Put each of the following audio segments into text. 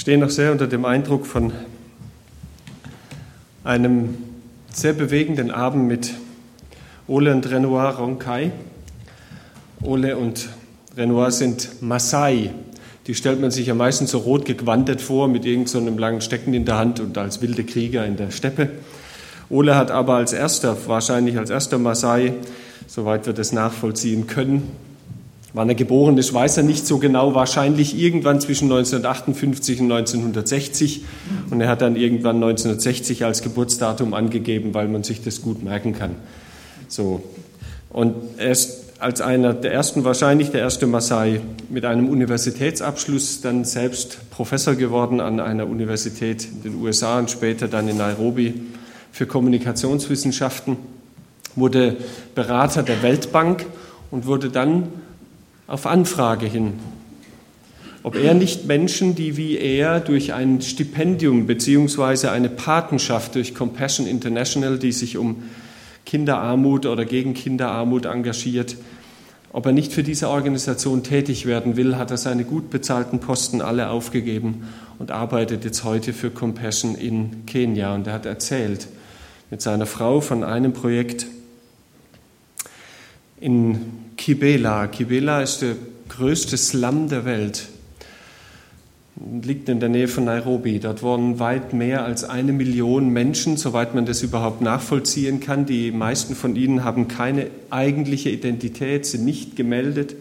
Ich stehe noch sehr unter dem Eindruck von einem sehr bewegenden Abend mit Ole und Renoir Ronkai. Ole und Renoir sind Maasai. Die stellt man sich ja meistens so rot gegwandet vor, mit irgendeinem so langen Stecken in der Hand und als wilde Krieger in der Steppe. Ole hat aber als erster, wahrscheinlich als erster Maasai, soweit wir das nachvollziehen können, Wann er geboren ist, weiß er nicht so genau, wahrscheinlich irgendwann zwischen 1958 und 1960. Und er hat dann irgendwann 1960 als Geburtsdatum angegeben, weil man sich das gut merken kann. So. Und er ist als einer der ersten, wahrscheinlich der erste Maasai mit einem Universitätsabschluss dann selbst Professor geworden an einer Universität in den USA und später dann in Nairobi für Kommunikationswissenschaften, wurde Berater der Weltbank und wurde dann auf Anfrage hin, ob er nicht Menschen, die wie er durch ein Stipendium beziehungsweise eine Patenschaft durch Compassion International, die sich um Kinderarmut oder gegen Kinderarmut engagiert, ob er nicht für diese Organisation tätig werden will, hat er seine gut bezahlten Posten alle aufgegeben und arbeitet jetzt heute für Compassion in Kenia. Und er hat erzählt mit seiner Frau von einem Projekt in Kibela. Kibela ist der größte Slum der Welt. Liegt in der Nähe von Nairobi. Dort wohnen weit mehr als eine Million Menschen, soweit man das überhaupt nachvollziehen kann. Die meisten von ihnen haben keine eigentliche Identität, sind nicht gemeldet.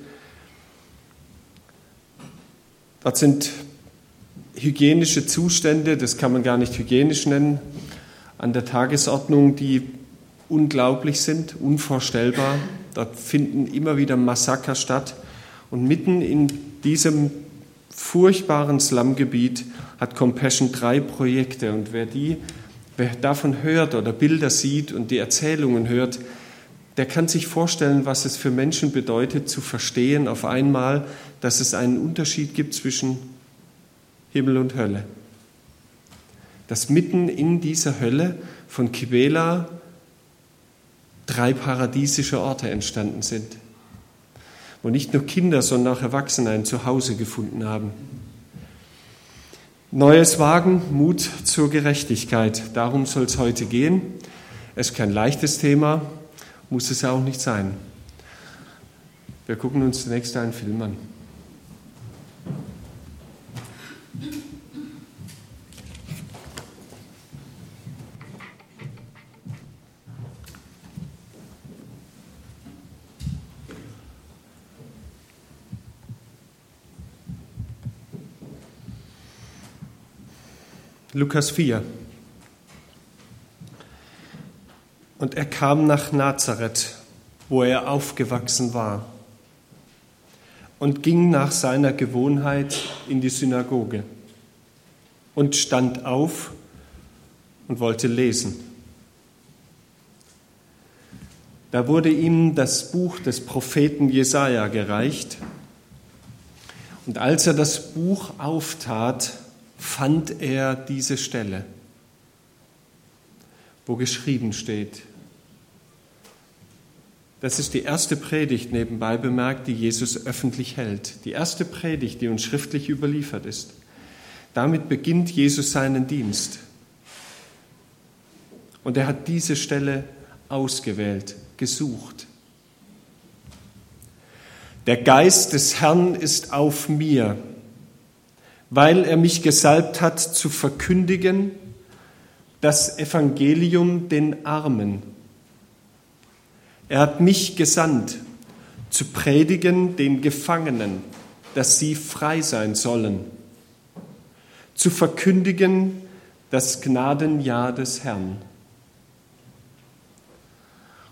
Dort sind hygienische Zustände, das kann man gar nicht hygienisch nennen, an der Tagesordnung, die unglaublich sind, unvorstellbar. Dort finden immer wieder Massaker statt. Und mitten in diesem furchtbaren Slumgebiet hat Compassion drei Projekte. Und wer, die, wer davon hört oder Bilder sieht und die Erzählungen hört, der kann sich vorstellen, was es für Menschen bedeutet, zu verstehen auf einmal, dass es einen Unterschied gibt zwischen Himmel und Hölle. Dass mitten in dieser Hölle von Kibela drei paradiesische Orte entstanden sind, wo nicht nur Kinder, sondern auch Erwachsene ein Zuhause gefunden haben. Neues Wagen, Mut zur Gerechtigkeit, darum soll es heute gehen. Es ist kein leichtes Thema, muss es auch nicht sein. Wir gucken uns zunächst einen Film an. Lukas 4. Und er kam nach Nazareth, wo er aufgewachsen war, und ging nach seiner Gewohnheit in die Synagoge und stand auf und wollte lesen. Da wurde ihm das Buch des Propheten Jesaja gereicht. Und als er das Buch auftat, fand er diese Stelle, wo geschrieben steht. Das ist die erste Predigt nebenbei bemerkt, die Jesus öffentlich hält. Die erste Predigt, die uns schriftlich überliefert ist. Damit beginnt Jesus seinen Dienst. Und er hat diese Stelle ausgewählt, gesucht. Der Geist des Herrn ist auf mir, weil er mich gesalbt hat zu verkündigen das Evangelium den Armen. Er hat mich gesandt zu predigen den Gefangenen, dass sie frei sein sollen, zu verkündigen das Gnadenjahr des Herrn.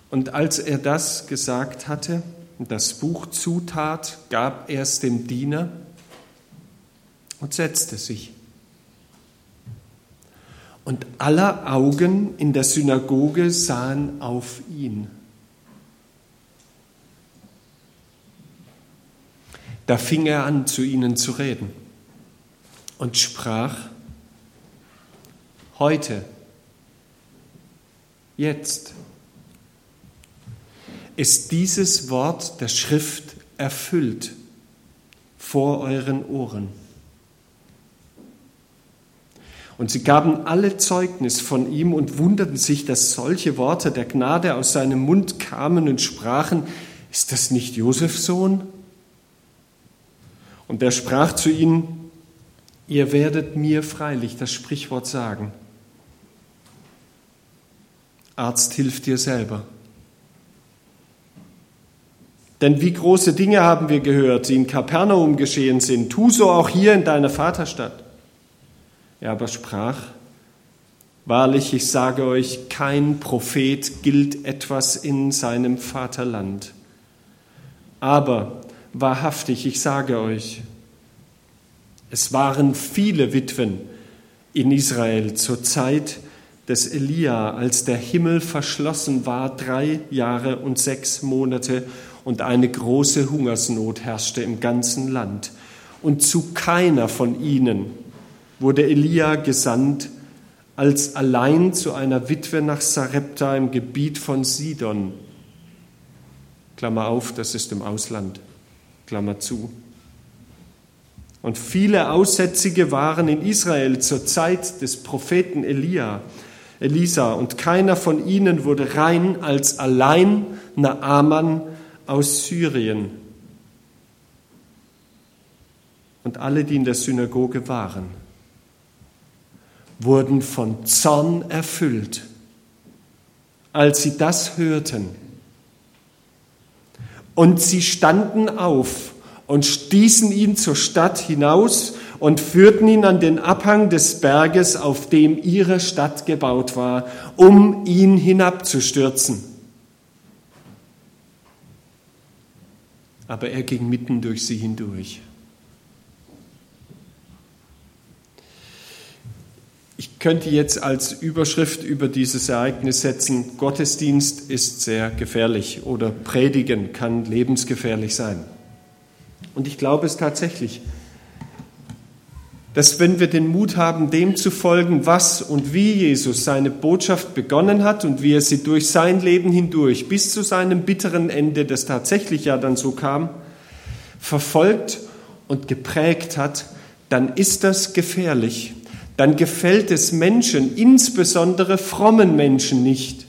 Und als er das gesagt hatte und das Buch zutat, gab er es dem Diener, und setzte sich. Und aller Augen in der Synagoge sahen auf ihn. Da fing er an, zu ihnen zu reden und sprach, heute, jetzt ist dieses Wort der Schrift erfüllt vor euren Ohren. Und sie gaben alle Zeugnis von ihm und wunderten sich, dass solche Worte der Gnade aus seinem Mund kamen und sprachen, ist das nicht Josefs Sohn? Und er sprach zu ihnen, ihr werdet mir freilich das Sprichwort sagen. Arzt, hilf dir selber. Denn wie große Dinge haben wir gehört, die in Kapernaum geschehen sind, tu so auch hier in deiner Vaterstadt. Er aber sprach, Wahrlich, ich sage euch, kein Prophet gilt etwas in seinem Vaterland. Aber wahrhaftig, ich sage euch, es waren viele Witwen in Israel zur Zeit des Elia, als der Himmel verschlossen war, drei Jahre und sechs Monate und eine große Hungersnot herrschte im ganzen Land. Und zu keiner von ihnen wurde Elia gesandt, als allein zu einer Witwe nach Sarepta im Gebiet von Sidon. Klammer auf, das ist im Ausland. Klammer zu. Und viele Aussätzige waren in Israel zur Zeit des Propheten Elia, Elisa, und keiner von ihnen wurde rein als allein Naaman aus Syrien. Und alle, die in der Synagoge waren, wurden von Zorn erfüllt, als sie das hörten. Und sie standen auf und stießen ihn zur Stadt hinaus und führten ihn an den Abhang des Berges, auf dem ihre Stadt gebaut war, um ihn hinabzustürzen. Aber er ging mitten durch sie hindurch. Ich könnte jetzt als Überschrift über dieses Ereignis setzen, Gottesdienst ist sehr gefährlich oder Predigen kann lebensgefährlich sein. Und ich glaube es tatsächlich, dass wenn wir den Mut haben, dem zu folgen, was und wie Jesus seine Botschaft begonnen hat und wie er sie durch sein Leben hindurch bis zu seinem bitteren Ende, das tatsächlich ja dann so kam, verfolgt und geprägt hat, dann ist das gefährlich dann gefällt es Menschen, insbesondere frommen Menschen nicht,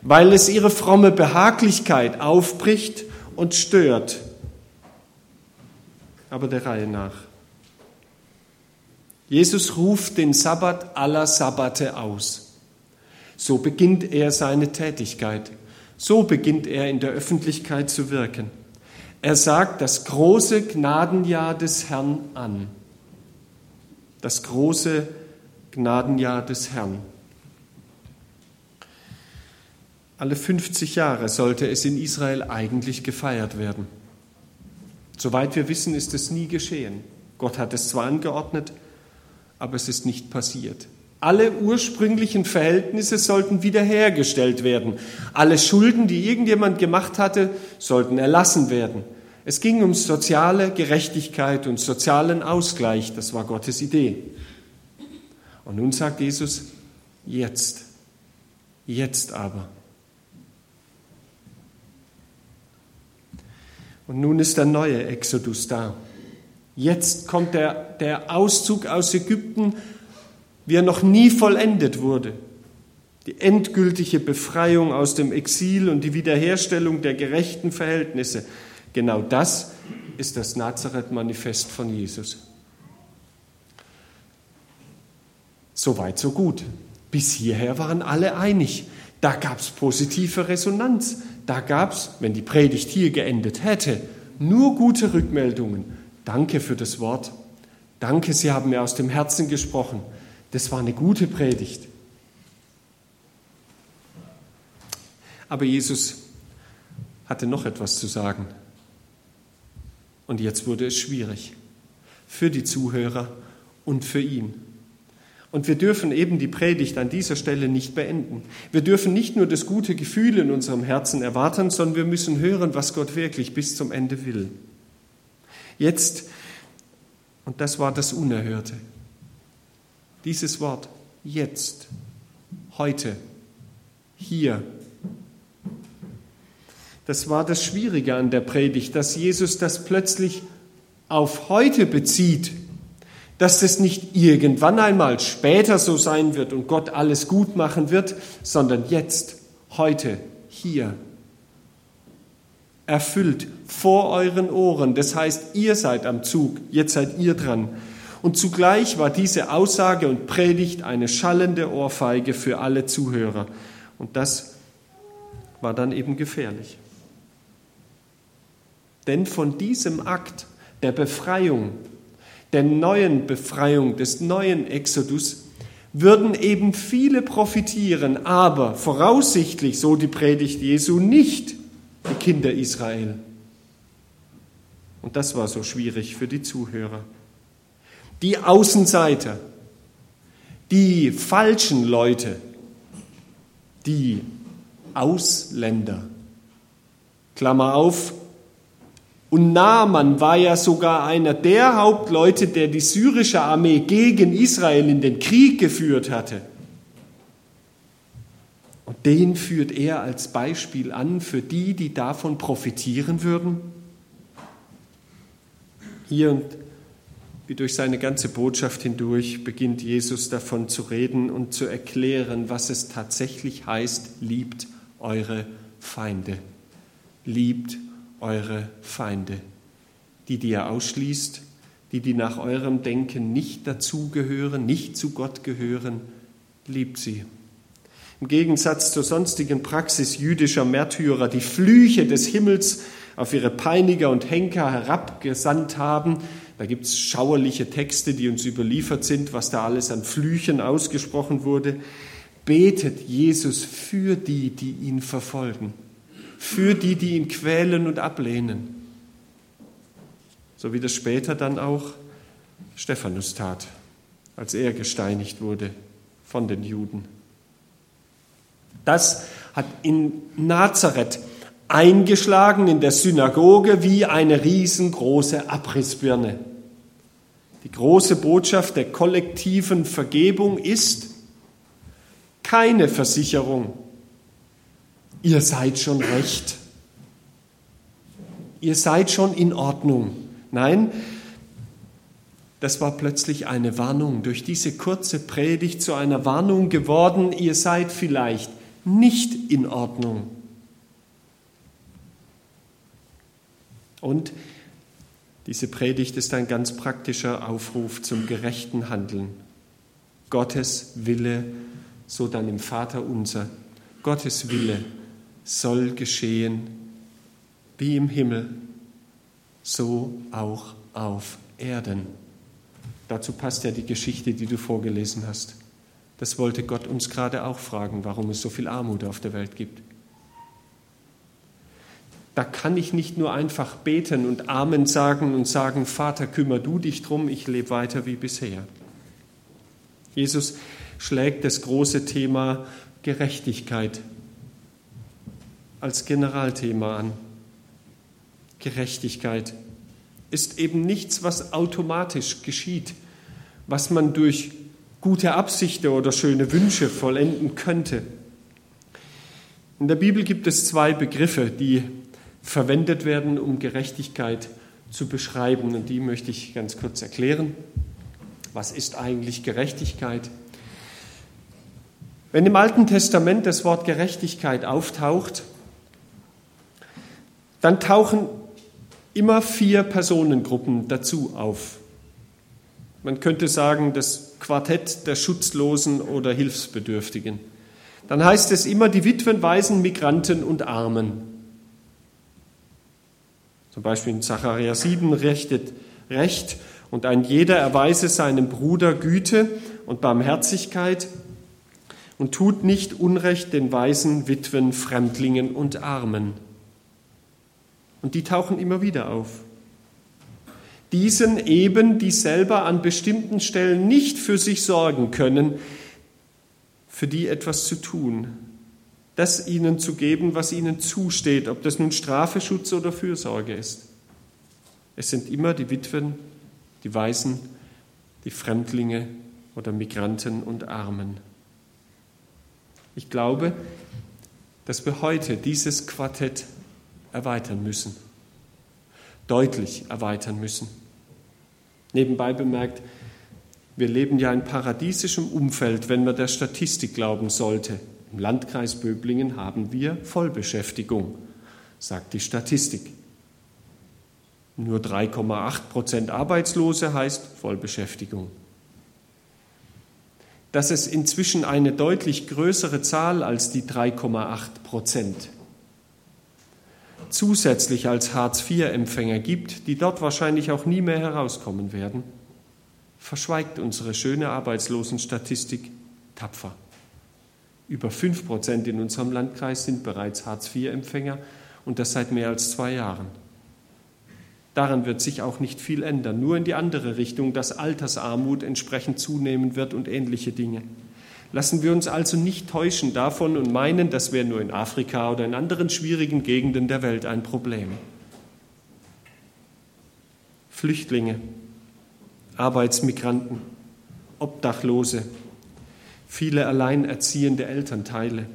weil es ihre fromme Behaglichkeit aufbricht und stört. Aber der Reihe nach. Jesus ruft den Sabbat aller Sabbate aus. So beginnt er seine Tätigkeit. So beginnt er in der Öffentlichkeit zu wirken. Er sagt das große Gnadenjahr des Herrn an das große Gnadenjahr des Herrn. Alle 50 Jahre sollte es in Israel eigentlich gefeiert werden. Soweit wir wissen, ist es nie geschehen. Gott hat es zwar angeordnet, aber es ist nicht passiert. Alle ursprünglichen Verhältnisse sollten wiederhergestellt werden. Alle Schulden, die irgendjemand gemacht hatte, sollten erlassen werden. Es ging um soziale Gerechtigkeit und sozialen Ausgleich, das war Gottes Idee. Und nun sagt Jesus, jetzt, jetzt aber. Und nun ist der neue Exodus da. Jetzt kommt der, der Auszug aus Ägypten, wie er noch nie vollendet wurde. Die endgültige Befreiung aus dem Exil und die Wiederherstellung der gerechten Verhältnisse. Genau das ist das Nazareth-Manifest von Jesus. So weit, so gut. Bis hierher waren alle einig. Da gab es positive Resonanz. Da gab es, wenn die Predigt hier geendet hätte, nur gute Rückmeldungen. Danke für das Wort. Danke, Sie haben mir aus dem Herzen gesprochen. Das war eine gute Predigt. Aber Jesus hatte noch etwas zu sagen. Und jetzt wurde es schwierig für die Zuhörer und für ihn. Und wir dürfen eben die Predigt an dieser Stelle nicht beenden. Wir dürfen nicht nur das gute Gefühl in unserem Herzen erwarten, sondern wir müssen hören, was Gott wirklich bis zum Ende will. Jetzt, und das war das Unerhörte, dieses Wort, jetzt, heute, hier, das war das Schwierige an der Predigt, dass Jesus das plötzlich auf heute bezieht. dass es nicht irgendwann einmal später so sein wird und Gott alles gut machen wird, sondern jetzt, heute, hier. Erfüllt vor euren Ohren. Das heißt, ihr seid am Zug, jetzt seid ihr dran. Und zugleich war diese Aussage und Predigt eine schallende Ohrfeige für alle Zuhörer. Und das war dann eben gefährlich. Denn von diesem Akt der Befreiung, der neuen Befreiung, des neuen Exodus, würden eben viele profitieren, aber voraussichtlich, so die Predigt Jesu, nicht die Kinder Israel. Und das war so schwierig für die Zuhörer. Die Außenseiter, die falschen Leute, die Ausländer. Klammer auf. Und Naaman war ja sogar einer der Hauptleute, der die syrische Armee gegen Israel in den Krieg geführt hatte. Und den führt er als Beispiel an für die, die davon profitieren würden. Hier und wie durch seine ganze Botschaft hindurch beginnt Jesus davon zu reden und zu erklären, was es tatsächlich heißt, liebt eure Feinde. Liebt eure Feinde. Die, die ihr ausschließt, die, die nach eurem Denken nicht dazugehören, nicht zu Gott gehören, liebt sie. Im Gegensatz zur sonstigen Praxis jüdischer Märtyrer, die Flüche des Himmels auf ihre Peiniger und Henker herabgesandt haben, da gibt es schauerliche Texte, die uns überliefert sind, was da alles an Flüchen ausgesprochen wurde, betet Jesus für die, die ihn verfolgen, für die, die ihn quälen und ablehnen. So wie das später dann auch Stephanus tat, als er gesteinigt wurde von den Juden. Das hat in Nazareth eingeschlagen in der Synagoge wie eine riesengroße Abrissbirne. Die große Botschaft der kollektiven Vergebung ist keine Versicherung. Ihr seid schon recht. Ihr seid schon in Ordnung. Nein, das war plötzlich eine Warnung, durch diese kurze Predigt zu einer Warnung geworden, ihr seid vielleicht nicht in Ordnung. Und diese Predigt ist ein ganz praktischer Aufruf zum gerechten Handeln. Gottes Wille, so dann im Vater unser. Gottes Wille soll geschehen wie im Himmel, so auch auf Erden. Dazu passt ja die Geschichte, die du vorgelesen hast. Das wollte Gott uns gerade auch fragen, warum es so viel Armut auf der Welt gibt. Da kann ich nicht nur einfach beten und Amen sagen und sagen, Vater, kümmer du dich drum, ich lebe weiter wie bisher. Jesus schlägt das große Thema Gerechtigkeit als Generalthema an. Gerechtigkeit ist eben nichts, was automatisch geschieht, was man durch gute Absichten oder schöne Wünsche vollenden könnte. In der Bibel gibt es zwei Begriffe, die verwendet werden, um Gerechtigkeit zu beschreiben. Und die möchte ich ganz kurz erklären. Was ist eigentlich Gerechtigkeit? Wenn im Alten Testament das Wort Gerechtigkeit auftaucht, dann tauchen immer vier Personengruppen dazu auf. Man könnte sagen, das Quartett der Schutzlosen oder Hilfsbedürftigen. Dann heißt es immer die Witwen, Waisen, Migranten und Armen. Zum Beispiel in Zachariah 7 rechtet Recht und ein jeder erweise seinem Bruder Güte und Barmherzigkeit und tut nicht Unrecht den Waisen, Witwen, Fremdlingen und Armen. Und die tauchen immer wieder auf. Diesen eben, die selber an bestimmten Stellen nicht für sich sorgen können, für die etwas zu tun, das ihnen zu geben, was ihnen zusteht, ob das nun Strafe, Schutz oder Fürsorge ist. Es sind immer die Witwen, die Waisen, die Fremdlinge oder Migranten und Armen. Ich glaube, dass wir heute dieses Quartett erweitern müssen, deutlich erweitern müssen. Nebenbei bemerkt, Wir leben ja in paradiesischem Umfeld, wenn man der Statistik glauben sollte. Im Landkreis Böblingen haben wir Vollbeschäftigung, sagt die Statistik. Nur 3,8 Prozent Arbeitslose heißt Vollbeschäftigung. Dass es inzwischen eine deutlich größere Zahl als die 3,8 Prozent zusätzlich als Hartz-IV-Empfänger gibt, die dort wahrscheinlich auch nie mehr herauskommen werden, verschweigt unsere schöne Arbeitslosenstatistik tapfer. Über 5 Prozent in unserem Landkreis sind bereits Hartz-IV-Empfänger und das seit mehr als zwei Jahren. Daran wird sich auch nicht viel ändern, nur in die andere Richtung, dass Altersarmut entsprechend zunehmen wird und ähnliche Dinge. Lassen wir uns also nicht täuschen davon und meinen, das wäre nur in Afrika oder in anderen schwierigen Gegenden der Welt ein Problem. Flüchtlinge, Arbeitsmigranten, Obdachlose, viele alleinerziehende Elternteile,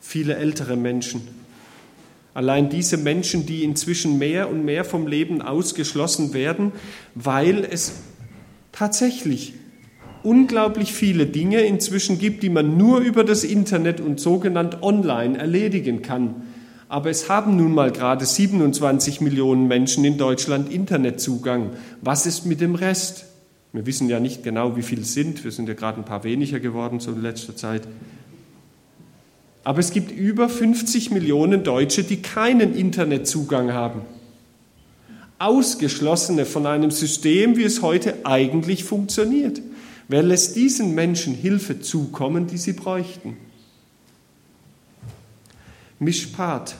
viele ältere Menschen. Allein diese Menschen, die inzwischen mehr und mehr vom Leben ausgeschlossen werden, weil es tatsächlich unglaublich viele Dinge inzwischen gibt, die man nur über das Internet und sogenannt online erledigen kann. Aber es haben nun mal gerade 27 Millionen Menschen in Deutschland Internetzugang. Was ist mit dem Rest? Wir wissen ja nicht genau, wie viele es sind. Wir sind ja gerade ein paar weniger geworden so in letzter Zeit. Aber es gibt über 50 Millionen Deutsche, die keinen Internetzugang haben. Ausgeschlossene von einem System, wie es heute eigentlich funktioniert. Wer lässt diesen Menschen Hilfe zukommen, die sie bräuchten? Mishpat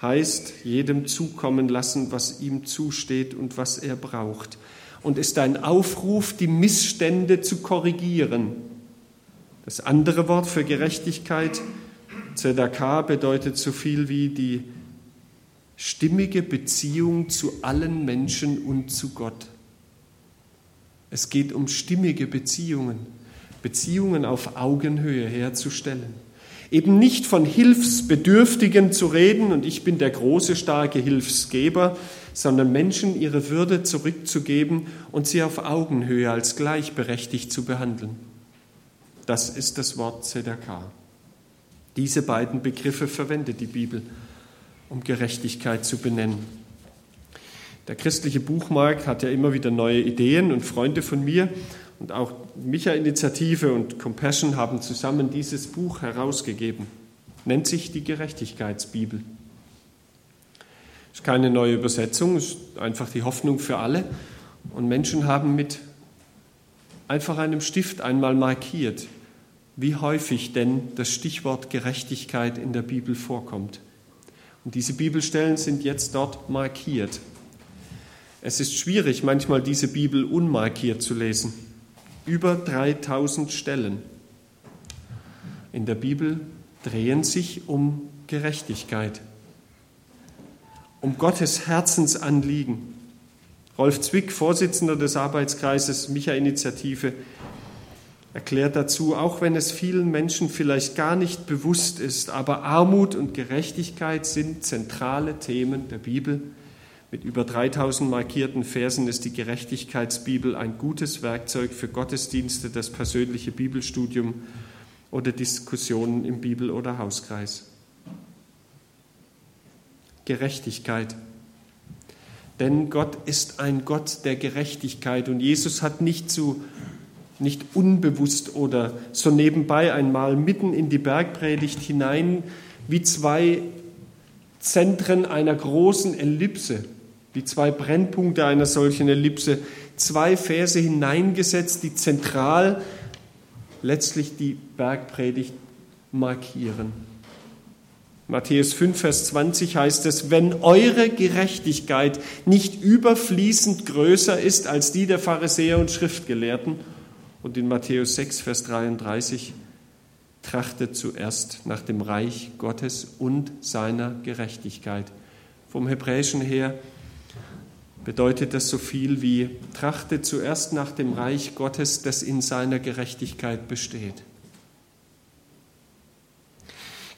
heißt jedem zukommen lassen, was ihm zusteht und was er braucht. Und ist ein Aufruf, die Missstände zu korrigieren. Das andere Wort für Gerechtigkeit, Zedakah, bedeutet so viel wie die stimmige Beziehung zu allen Menschen und zu Gott. Es geht um stimmige Beziehungen, Beziehungen auf Augenhöhe herzustellen. Eben nicht von Hilfsbedürftigen zu reden und ich bin der große, starke Hilfsgeber, sondern Menschen ihre Würde zurückzugeben und sie auf Augenhöhe als gleichberechtigt zu behandeln. Das ist das Wort Zedakah. Diese beiden Begriffe verwendet die Bibel, um Gerechtigkeit zu benennen. Der christliche Buchmarkt hat ja immer wieder neue Ideen und Freunde von mir und auch Micha-Initiative und Compassion haben zusammen dieses Buch herausgegeben. Nennt sich die Gerechtigkeitsbibel. Ist keine neue Übersetzung, ist einfach die Hoffnung für alle. Und Menschen haben mit einfach einem Stift einmal markiert, wie häufig denn das Stichwort Gerechtigkeit in der Bibel vorkommt. Und diese Bibelstellen sind jetzt dort markiert. Es ist schwierig, manchmal diese Bibel unmarkiert zu lesen. Über 3000 Stellen in der Bibel drehen sich um Gerechtigkeit, um Gottes Herzensanliegen. Rolf Zwick, Vorsitzender des Arbeitskreises Micha-Initiative, erklärt dazu, auch wenn es vielen Menschen vielleicht gar nicht bewusst ist, aber Armut und Gerechtigkeit sind zentrale Themen der Bibel mit über 3000 markierten Versen ist die Gerechtigkeitsbibel ein gutes Werkzeug für Gottesdienste, das persönliche Bibelstudium oder Diskussionen im Bibel- oder Hauskreis. Gerechtigkeit. Denn Gott ist ein Gott der Gerechtigkeit und Jesus hat nicht zu nicht unbewusst oder so nebenbei einmal mitten in die Bergpredigt hinein wie zwei Zentren einer großen Ellipse die zwei Brennpunkte einer solchen Ellipse, zwei Verse hineingesetzt, die zentral letztlich die Bergpredigt markieren. Matthäus 5, Vers 20 heißt es, wenn eure Gerechtigkeit nicht überfließend größer ist als die der Pharisäer und Schriftgelehrten, und in Matthäus 6, Vers 33, trachtet zuerst nach dem Reich Gottes und seiner Gerechtigkeit. Vom Hebräischen her bedeutet das so viel wie trachte zuerst nach dem Reich Gottes, das in seiner Gerechtigkeit besteht.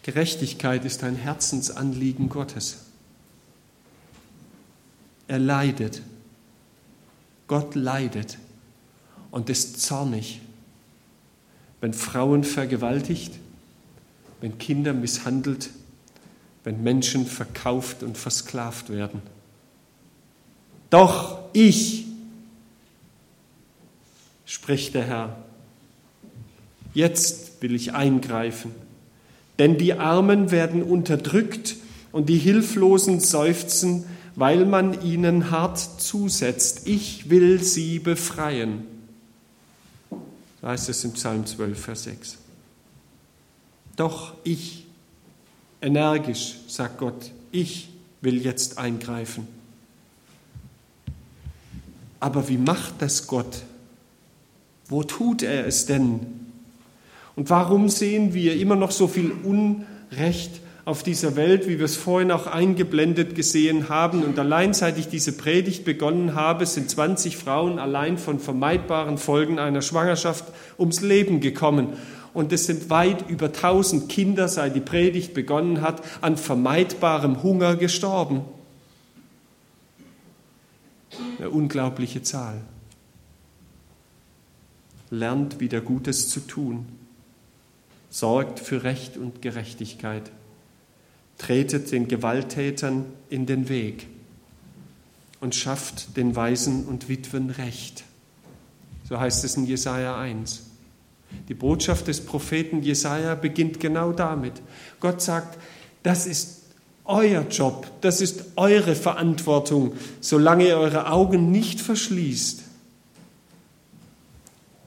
Gerechtigkeit ist ein Herzensanliegen Gottes. Er leidet. Gott leidet. und ist zornig, wenn Frauen vergewaltigt, wenn Kinder misshandelt, wenn Menschen verkauft und versklavt werden. Doch ich, spricht der Herr, jetzt will ich eingreifen, denn die Armen werden unterdrückt und die Hilflosen seufzen, weil man ihnen hart zusetzt. Ich will sie befreien. So heißt es im Psalm 12, Vers 6. Doch ich, energisch, sagt Gott, ich will jetzt eingreifen. Aber wie macht das Gott? Wo tut er es denn? Und warum sehen wir immer noch so viel Unrecht auf dieser Welt, wie wir es vorhin auch eingeblendet gesehen haben? Und allein seit ich diese Predigt begonnen habe, sind 20 Frauen allein von vermeidbaren Folgen einer Schwangerschaft ums Leben gekommen. Und es sind weit über 1000 Kinder, seit die Predigt begonnen hat, an vermeidbarem Hunger gestorben. Eine unglaubliche Zahl. Lernt wieder Gutes zu tun. Sorgt für Recht und Gerechtigkeit. Tretet den Gewalttätern in den Weg und schafft den Waisen und Witwen Recht. So heißt es in Jesaja 1. Die Botschaft des Propheten Jesaja beginnt genau damit. Gott sagt, das ist euer Job, das ist eure Verantwortung, solange ihr eure Augen nicht verschließt.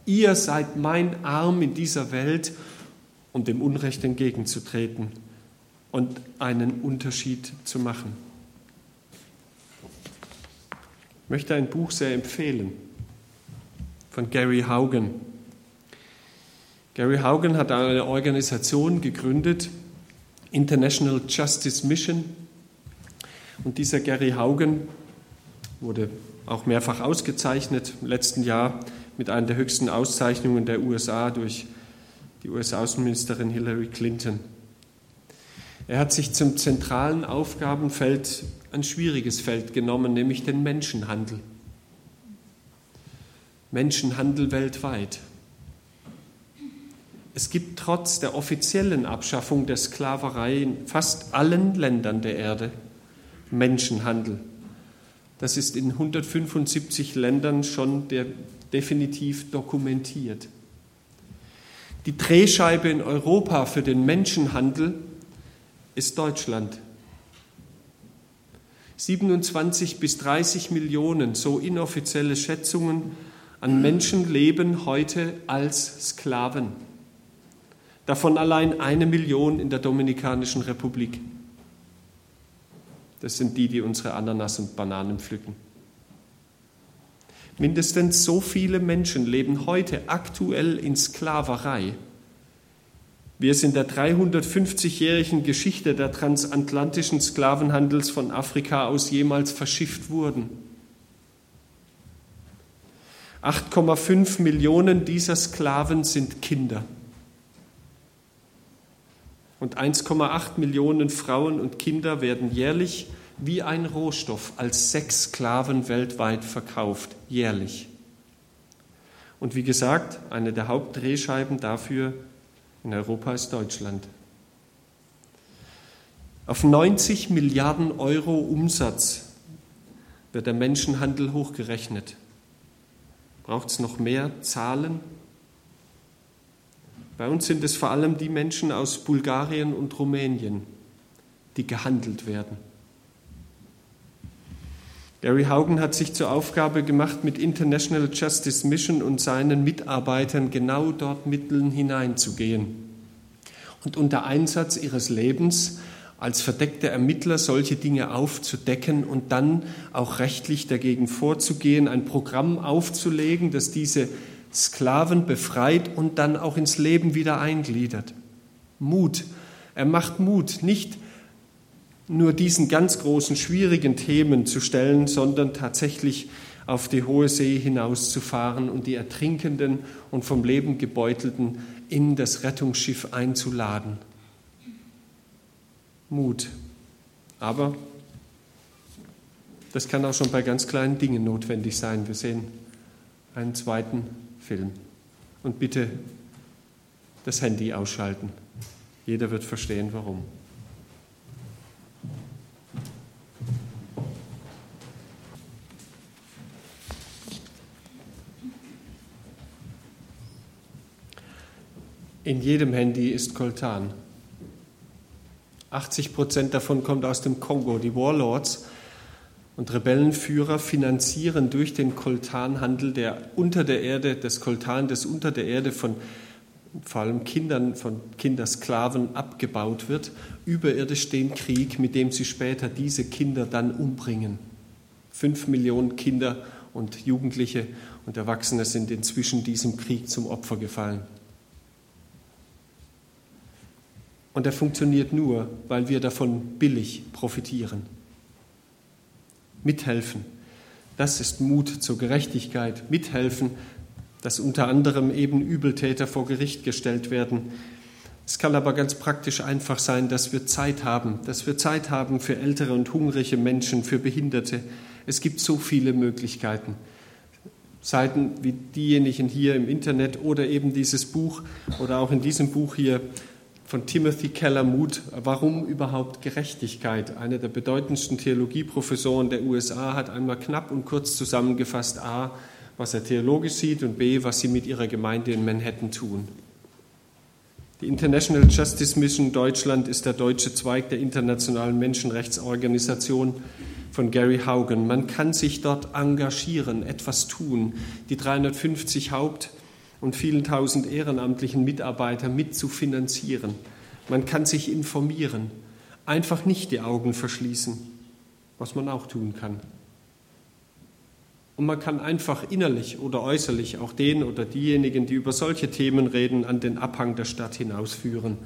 Ihr seid mein Arm in dieser Welt, um dem Unrecht entgegenzutreten und einen Unterschied zu machen. Ich möchte ein Buch sehr empfehlen von Gary Haugen. Gary Haugen hat eine Organisation gegründet, International Justice Mission. Und dieser Gary Haugen wurde auch mehrfach ausgezeichnet im letzten Jahr mit einer der höchsten Auszeichnungen der USA durch die US-Außenministerin Hillary Clinton. Er hat sich zum zentralen Aufgabenfeld ein schwieriges Feld genommen, nämlich den Menschenhandel. Menschenhandel weltweit. Es gibt trotz der offiziellen Abschaffung der Sklaverei in fast allen Ländern der Erde Menschenhandel. Das ist in 175 Ländern schon der, definitiv dokumentiert. Die Drehscheibe in Europa für den Menschenhandel ist Deutschland. 27 bis 30 Millionen, so inoffizielle Schätzungen, an Menschen leben heute als Sklaven davon allein eine Million in der Dominikanischen Republik. Das sind die, die unsere Ananas und Bananen pflücken. Mindestens so viele Menschen leben heute aktuell in Sklaverei, wie es in der 350-jährigen Geschichte der transatlantischen Sklavenhandels von Afrika aus jemals verschifft wurden. 8,5 Millionen dieser Sklaven sind Kinder und 1,8 Millionen Frauen und Kinder werden jährlich wie ein Rohstoff als Sexsklaven weltweit verkauft, jährlich. Und wie gesagt, eine der Hauptdrehscheiben dafür in Europa ist Deutschland. Auf 90 Milliarden Euro Umsatz wird der Menschenhandel hochgerechnet. Braucht es noch mehr Zahlen? Bei uns sind es vor allem die Menschen aus Bulgarien und Rumänien, die gehandelt werden. Gary Haugen hat sich zur Aufgabe gemacht, mit International Justice Mission und seinen Mitarbeitern genau dort Mitteln hineinzugehen und unter Einsatz ihres Lebens als verdeckte Ermittler solche Dinge aufzudecken und dann auch rechtlich dagegen vorzugehen, ein Programm aufzulegen, das diese Sklaven befreit und dann auch ins Leben wieder eingliedert. Mut. Er macht Mut, nicht nur diesen ganz großen, schwierigen Themen zu stellen, sondern tatsächlich auf die hohe See hinauszufahren und die Ertrinkenden und vom Leben gebeutelten in das Rettungsschiff einzuladen. Mut. Aber das kann auch schon bei ganz kleinen Dingen notwendig sein. Wir sehen einen zweiten Film. Und bitte das Handy ausschalten. Jeder wird verstehen, warum. In jedem Handy ist Koltan. 80 Prozent davon kommt aus dem Kongo. Die Warlords und Rebellenführer finanzieren durch den Koltanhandel, der unter der Erde, das Koltan, das unter der Erde von vor allem Kindern, von Kindersklaven abgebaut wird, überirdisch den Krieg, mit dem sie später diese Kinder dann umbringen. Fünf Millionen Kinder und Jugendliche und Erwachsene sind inzwischen diesem Krieg zum Opfer gefallen. Und er funktioniert nur, weil wir davon billig profitieren. Mithelfen, das ist Mut zur Gerechtigkeit. Mithelfen, dass unter anderem eben Übeltäter vor Gericht gestellt werden. Es kann aber ganz praktisch einfach sein, dass wir Zeit haben, dass wir Zeit haben für ältere und hungrige Menschen, für Behinderte. Es gibt so viele Möglichkeiten. Seiten wie diejenigen hier im Internet oder eben dieses Buch oder auch in diesem Buch hier von Timothy Keller Muth, warum überhaupt Gerechtigkeit? Einer der bedeutendsten Theologieprofessoren der USA hat einmal knapp und kurz zusammengefasst A, was er theologisch sieht und B, was sie mit ihrer Gemeinde in Manhattan tun. Die International Justice Mission Deutschland ist der deutsche Zweig der internationalen Menschenrechtsorganisation von Gary Haugen. Man kann sich dort engagieren, etwas tun. Die 350 Haupt- und vielen tausend ehrenamtlichen Mitarbeiter mitzufinanzieren. Man kann sich informieren, einfach nicht die Augen verschließen, was man auch tun kann. Und man kann einfach innerlich oder äußerlich auch den oder diejenigen, die über solche Themen reden, an den Abhang der Stadt hinausführen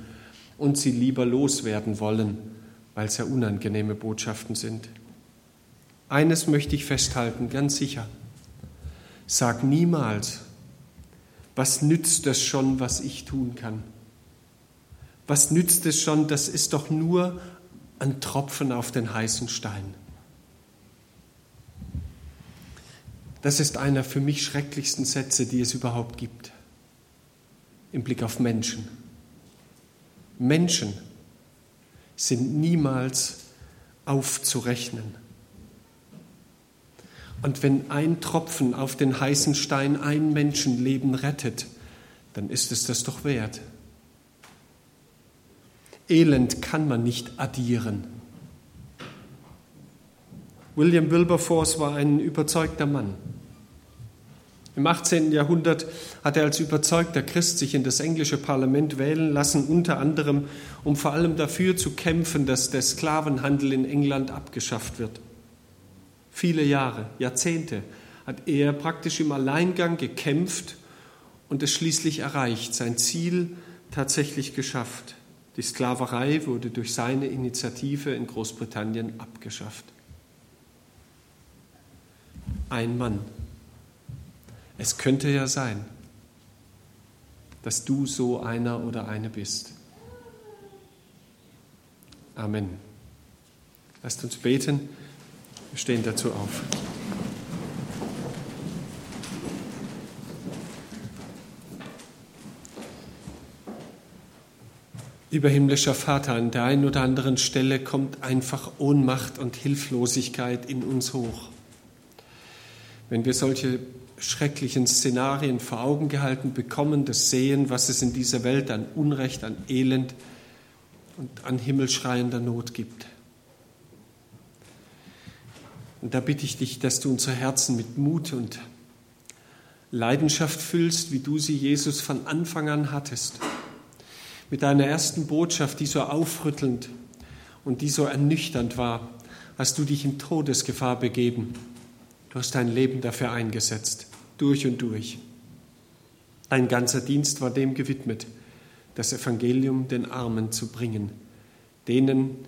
und sie lieber loswerden wollen, weil es ja unangenehme Botschaften sind. Eines möchte ich festhalten, ganz sicher. Sag niemals, was nützt es schon, was ich tun kann? Was nützt es schon, das ist doch nur ein Tropfen auf den heißen Stein. Das ist einer für mich schrecklichsten Sätze, die es überhaupt gibt, im Blick auf Menschen. Menschen sind niemals aufzurechnen. Und wenn ein Tropfen auf den heißen Stein ein Menschenleben rettet, dann ist es das doch wert. Elend kann man nicht addieren. William Wilberforce war ein überzeugter Mann. Im 18. Jahrhundert hat er als überzeugter Christ sich in das englische Parlament wählen lassen, unter anderem, um vor allem dafür zu kämpfen, dass der Sklavenhandel in England abgeschafft wird. Viele Jahre, Jahrzehnte hat er praktisch im Alleingang gekämpft und es schließlich erreicht, sein Ziel tatsächlich geschafft. Die Sklaverei wurde durch seine Initiative in Großbritannien abgeschafft. Ein Mann. Es könnte ja sein, dass du so einer oder eine bist. Amen. Lasst uns beten. Wir stehen dazu auf. Lieber himmlischer Vater, an der einen oder anderen Stelle kommt einfach Ohnmacht und Hilflosigkeit in uns hoch. Wenn wir solche schrecklichen Szenarien vor Augen gehalten bekommen, das sehen, was es in dieser Welt an Unrecht, an Elend und an himmelschreiender Not gibt. Und da bitte ich dich, dass du unser Herzen mit Mut und Leidenschaft füllst, wie du sie Jesus von Anfang an hattest. Mit deiner ersten Botschaft, die so aufrüttelnd und die so ernüchternd war, hast du dich in Todesgefahr begeben. Du hast dein Leben dafür eingesetzt, durch und durch. Dein ganzer Dienst war dem gewidmet, das Evangelium den Armen zu bringen, denen,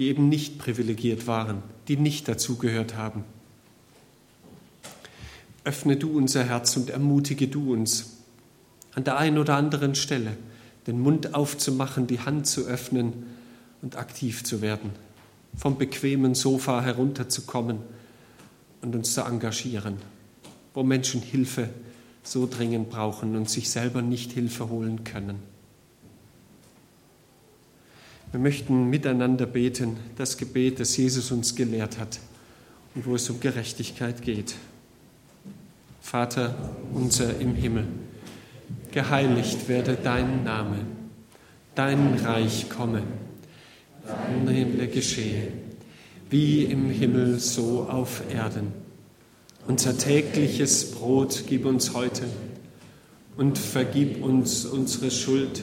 die eben nicht privilegiert waren, die nicht dazugehört haben. Öffne du unser Herz und ermutige du uns, an der einen oder anderen Stelle den Mund aufzumachen, die Hand zu öffnen und aktiv zu werden, vom bequemen Sofa herunterzukommen und uns zu engagieren, wo Menschen Hilfe so dringend brauchen und sich selber nicht Hilfe holen können. Wir möchten miteinander beten, das Gebet, das Jesus uns gelehrt hat und wo es um Gerechtigkeit geht. Vater unser im Himmel, geheiligt werde dein Name, dein Reich komme, dein Wille geschehe, wie im Himmel so auf Erden. Unser tägliches Brot gib uns heute und vergib uns unsere Schuld,